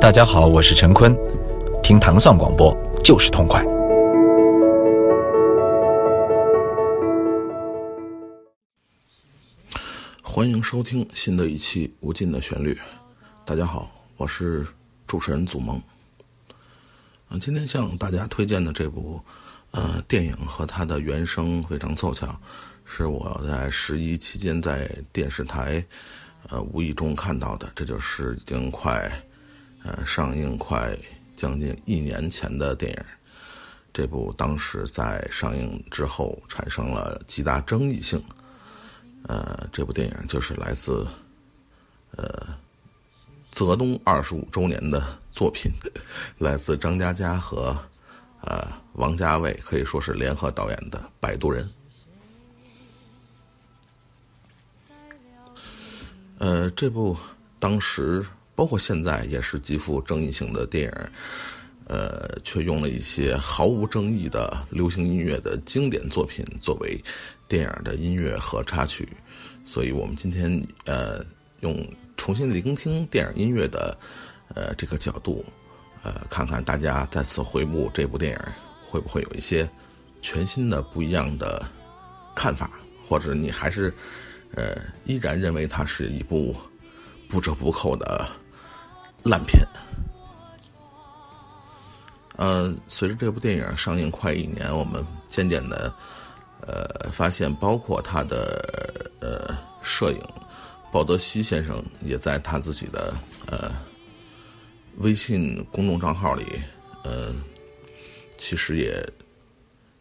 大家好，我是陈坤，听糖蒜广播就是痛快。欢迎收听新的一期《无尽的旋律》。大家好，我是主持人祖萌。嗯，今天向大家推荐的这部呃电影和它的原声非常凑巧，是我在十一期间在电视台呃无意中看到的。这就是已经快呃上映快将近一年前的电影。这部当时在上映之后产生了极大争议性。呃，这部电影就是来自呃泽东二十五周年的作品，来自张嘉佳和呃王家卫，可以说是联合导演的《摆渡人》。呃，这部当时包括现在也是极富争议性的电影，呃，却用了一些毫无争议的流行音乐的经典作品作为。电影的音乐和插曲，所以我们今天呃用重新聆听电影音乐的呃这个角度，呃看看大家再次回顾这部电影会不会有一些全新的不一样的看法，或者你还是呃依然认为它是一部不折不扣的烂片。呃，随着这部电影上映快一年，我们渐渐的。呃，发现包括他的呃摄影，鲍德西先生也在他自己的呃微信公众账号里，呃，其实也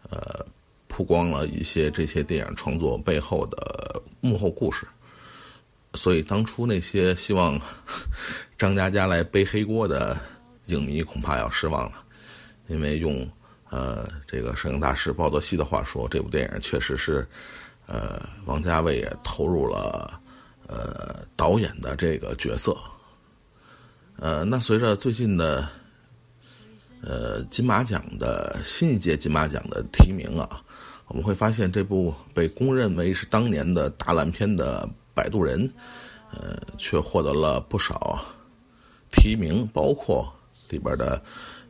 呃曝光了一些这些电影创作背后的幕后故事。所以当初那些希望 张嘉佳来背黑锅的影迷，恐怕要失望了，因为用。呃，这个摄影大师鲍德西的话说，这部电影确实是，呃，王家卫也投入了呃导演的这个角色。呃，那随着最近的呃金马奖的新一届金马奖的提名啊，我们会发现这部被公认为是当年的大烂片的《摆渡人》，呃，却获得了不少提名，包括里边的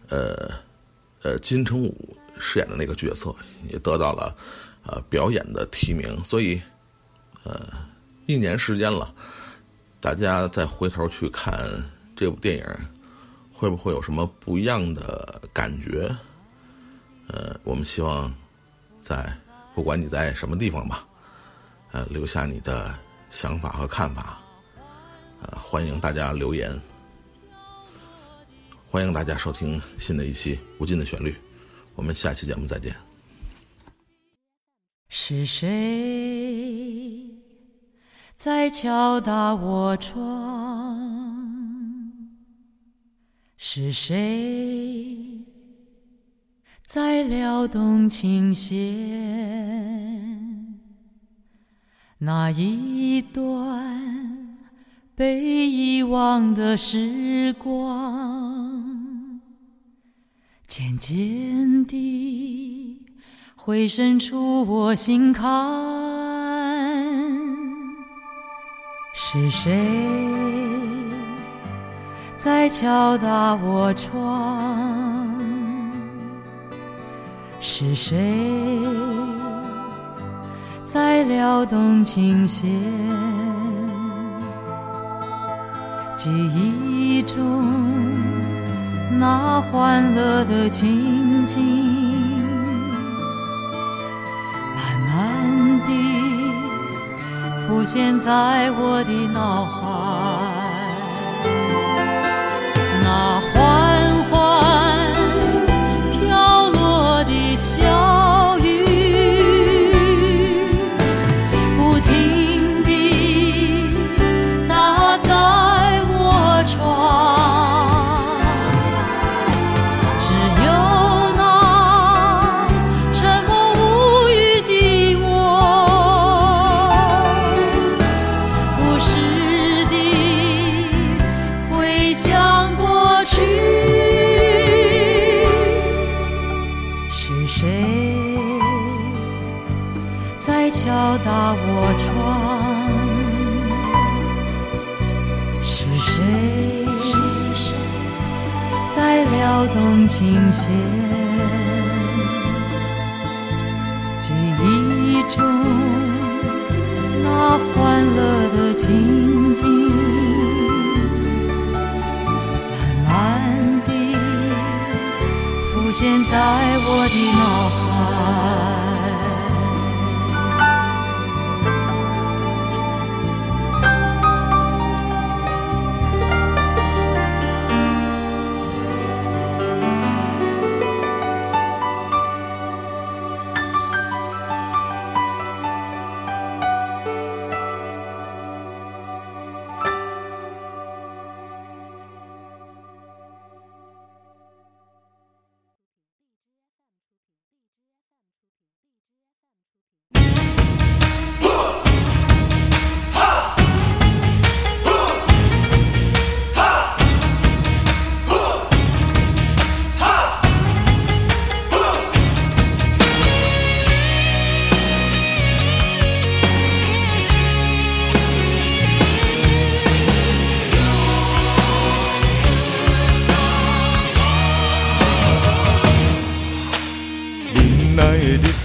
呃。呃，金城武饰演的那个角色也得到了呃表演的提名，所以呃一年时间了，大家再回头去看这部电影，会不会有什么不一样的感觉？呃，我们希望在不管你在什么地方吧，呃，留下你的想法和看法，呃，欢迎大家留言。欢迎大家收听新的一期《无尽的旋律》，我们下期节目再见。是谁在敲打我窗？是谁在撩动琴弦？那一段。被遗忘的时光，渐渐地回渗出我心坎。是谁在敲打我窗？是谁在撩动琴弦？记忆中那欢乐的情景，慢慢地浮现在我的脑海。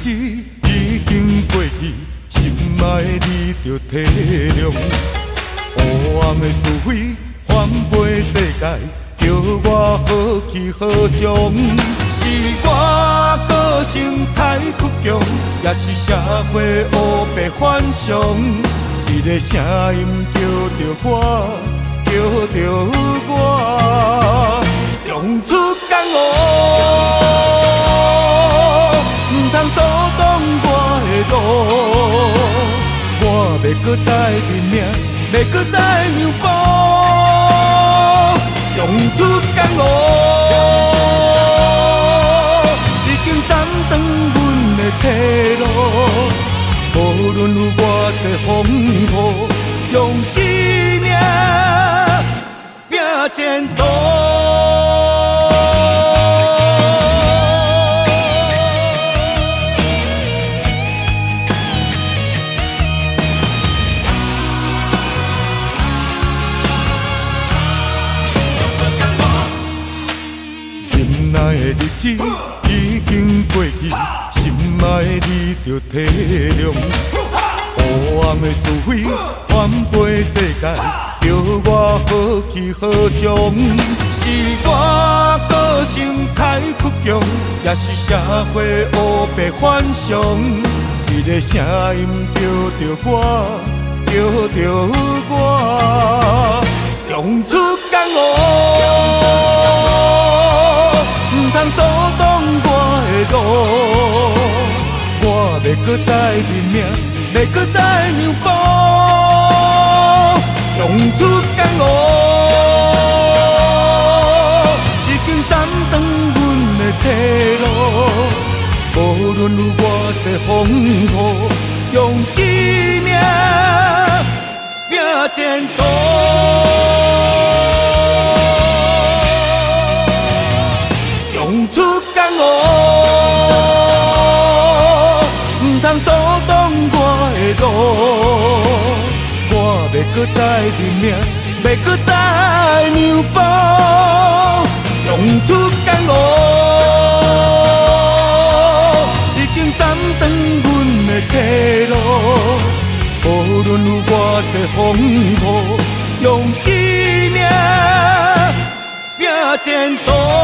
子已经过去，心爱的你着体谅。黑暗的是非翻飞世界，叫我好去好从。是我个性太倔强，也是社会乌白反常。一个声音叫着我，叫着我，用出搁再认命，要搁再让步，用出江湖，已经斩断阮的退路。无论有偌济风雨，用生命拼前途。是非翻飞世界，叫我好去好从。是我个性太倔强，也是社会乌白反常。一个声音叫着我，叫着我，用出江湖。唔通阻挡我的路，我要搁再认命，要搁再让步，用出江湖，已经斩断阮的退路。无论有偌济风雨，用生命拼前途。搁再认命，要搁再让步，用出江湖，已经斩断阮的退路。无论有偌济风雨，用生命拼前途。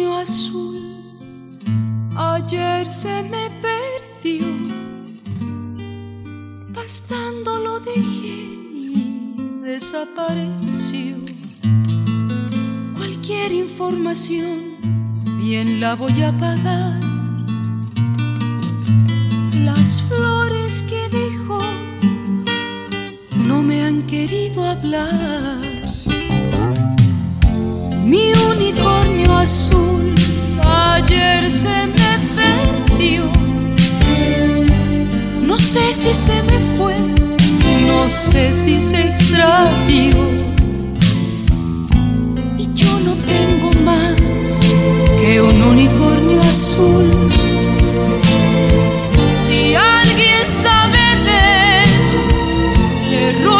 Unicornio azul ayer se me perdió. Pastando lo dejé y desapareció. Cualquier información bien la voy a pagar. Las flores que dejó no me han querido hablar. Mi unicornio azul ayer se me perdió. No sé si se me fue no sé si se extravió. Y yo no tengo más que un unicornio azul. Si alguien sabe de él, le ruego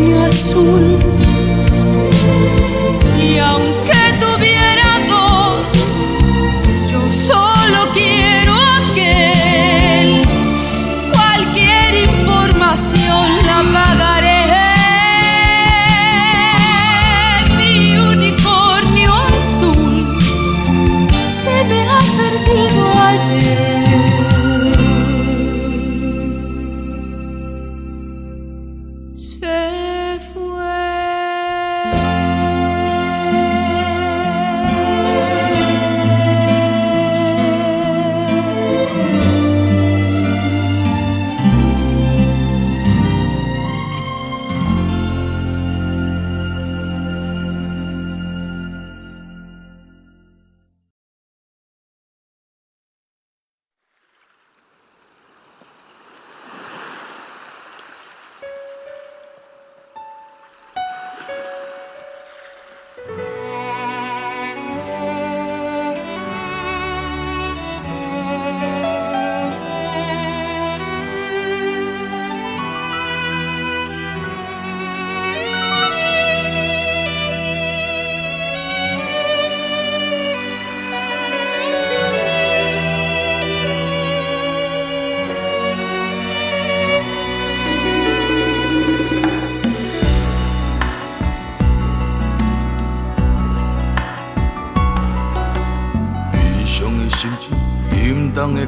año azul y aunque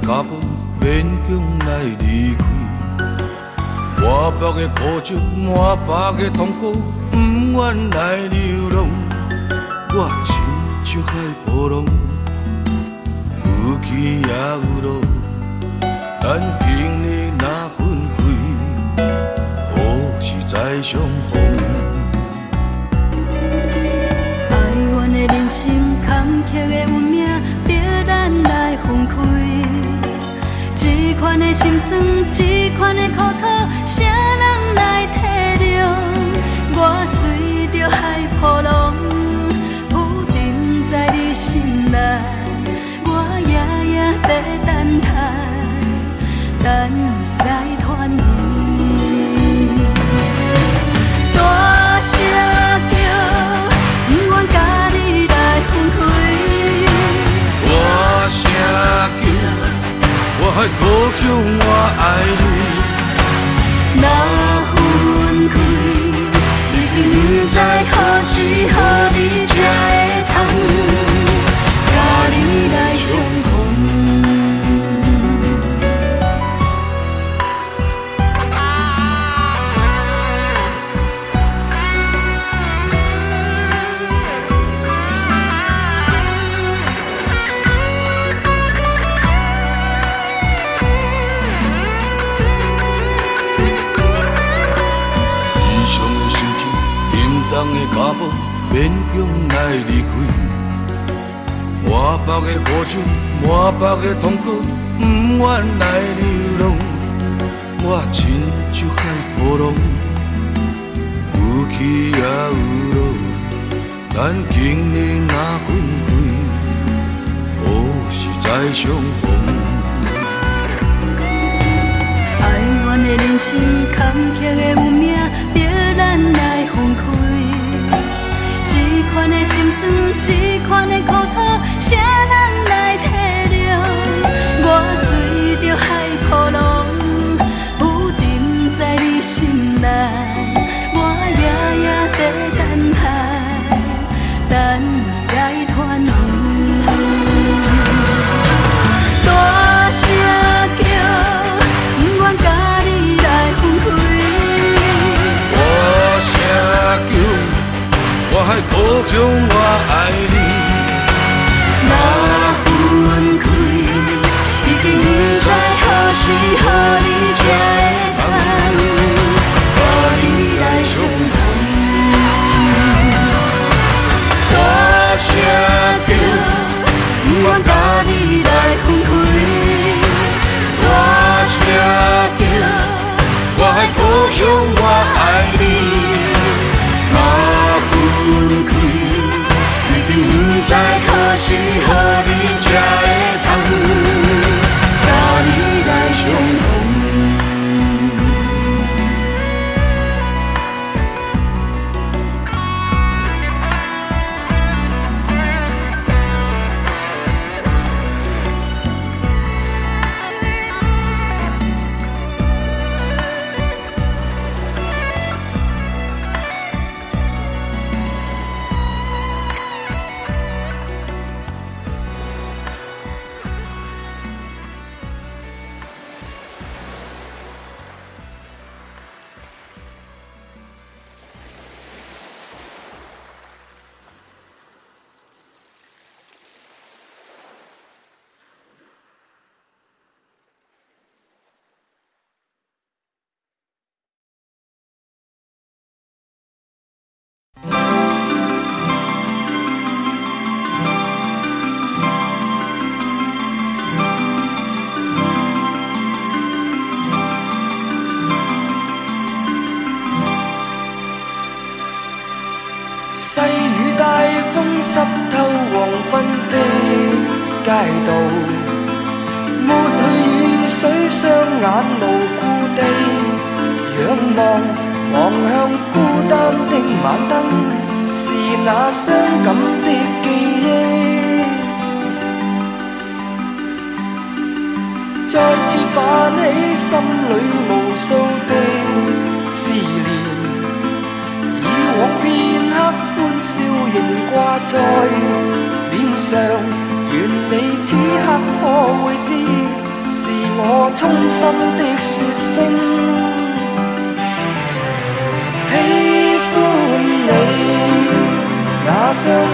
脚步，勉强来离开。满腹的苦酒，满腹的痛苦，不愿来流浪。我亲像海波浪，有起也有落。咱经历若分开，何时再相逢？哀怨的人生，坎坷的款的心酸，这款的苦楚，的故乡，我爱你。若分开，已经不知何时何地的脚步，勉强来离开。满腹的苦酒，满腹的痛苦，不愿来流浪。我亲像海波浪，有起也有落，咱今日若分开，何时再相逢？哀怨的人生，坎坷的运命，逼咱来分开。这款的心酸，这款的苦楚，谁人来体谅？我随着海望，望向孤单的晚灯，是那伤感的记忆。再次泛起心里无数的思念。以往片刻歡笑仍掛在臉上，愿你此刻可會知，是我衷心的説聲。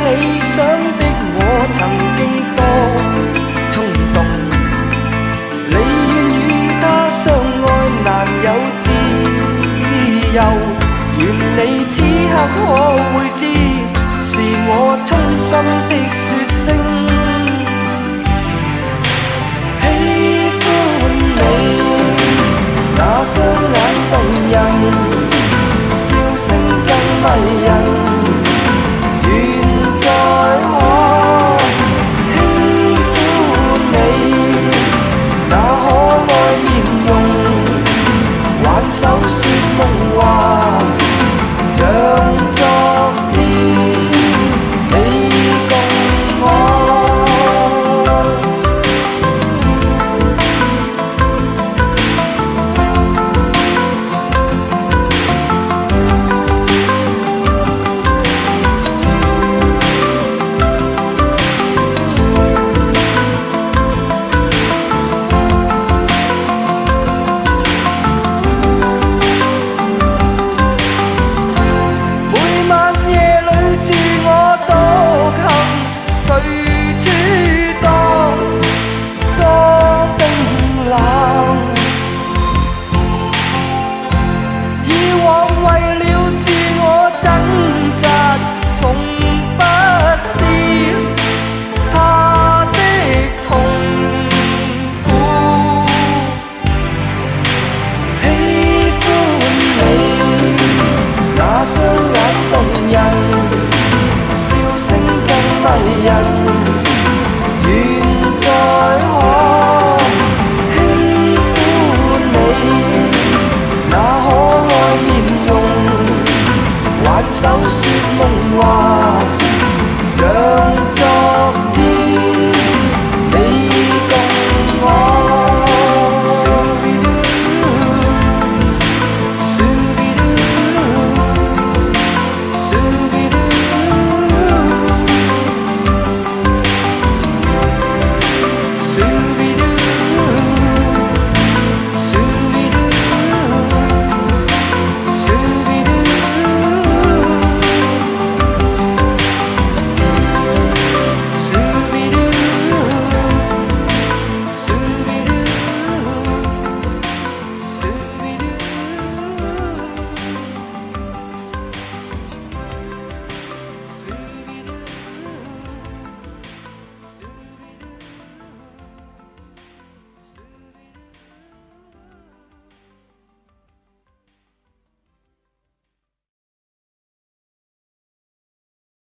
理想的我曾经多冲动。你愿与他相爱难有自由愿你此刻可会知是我衷心的说声。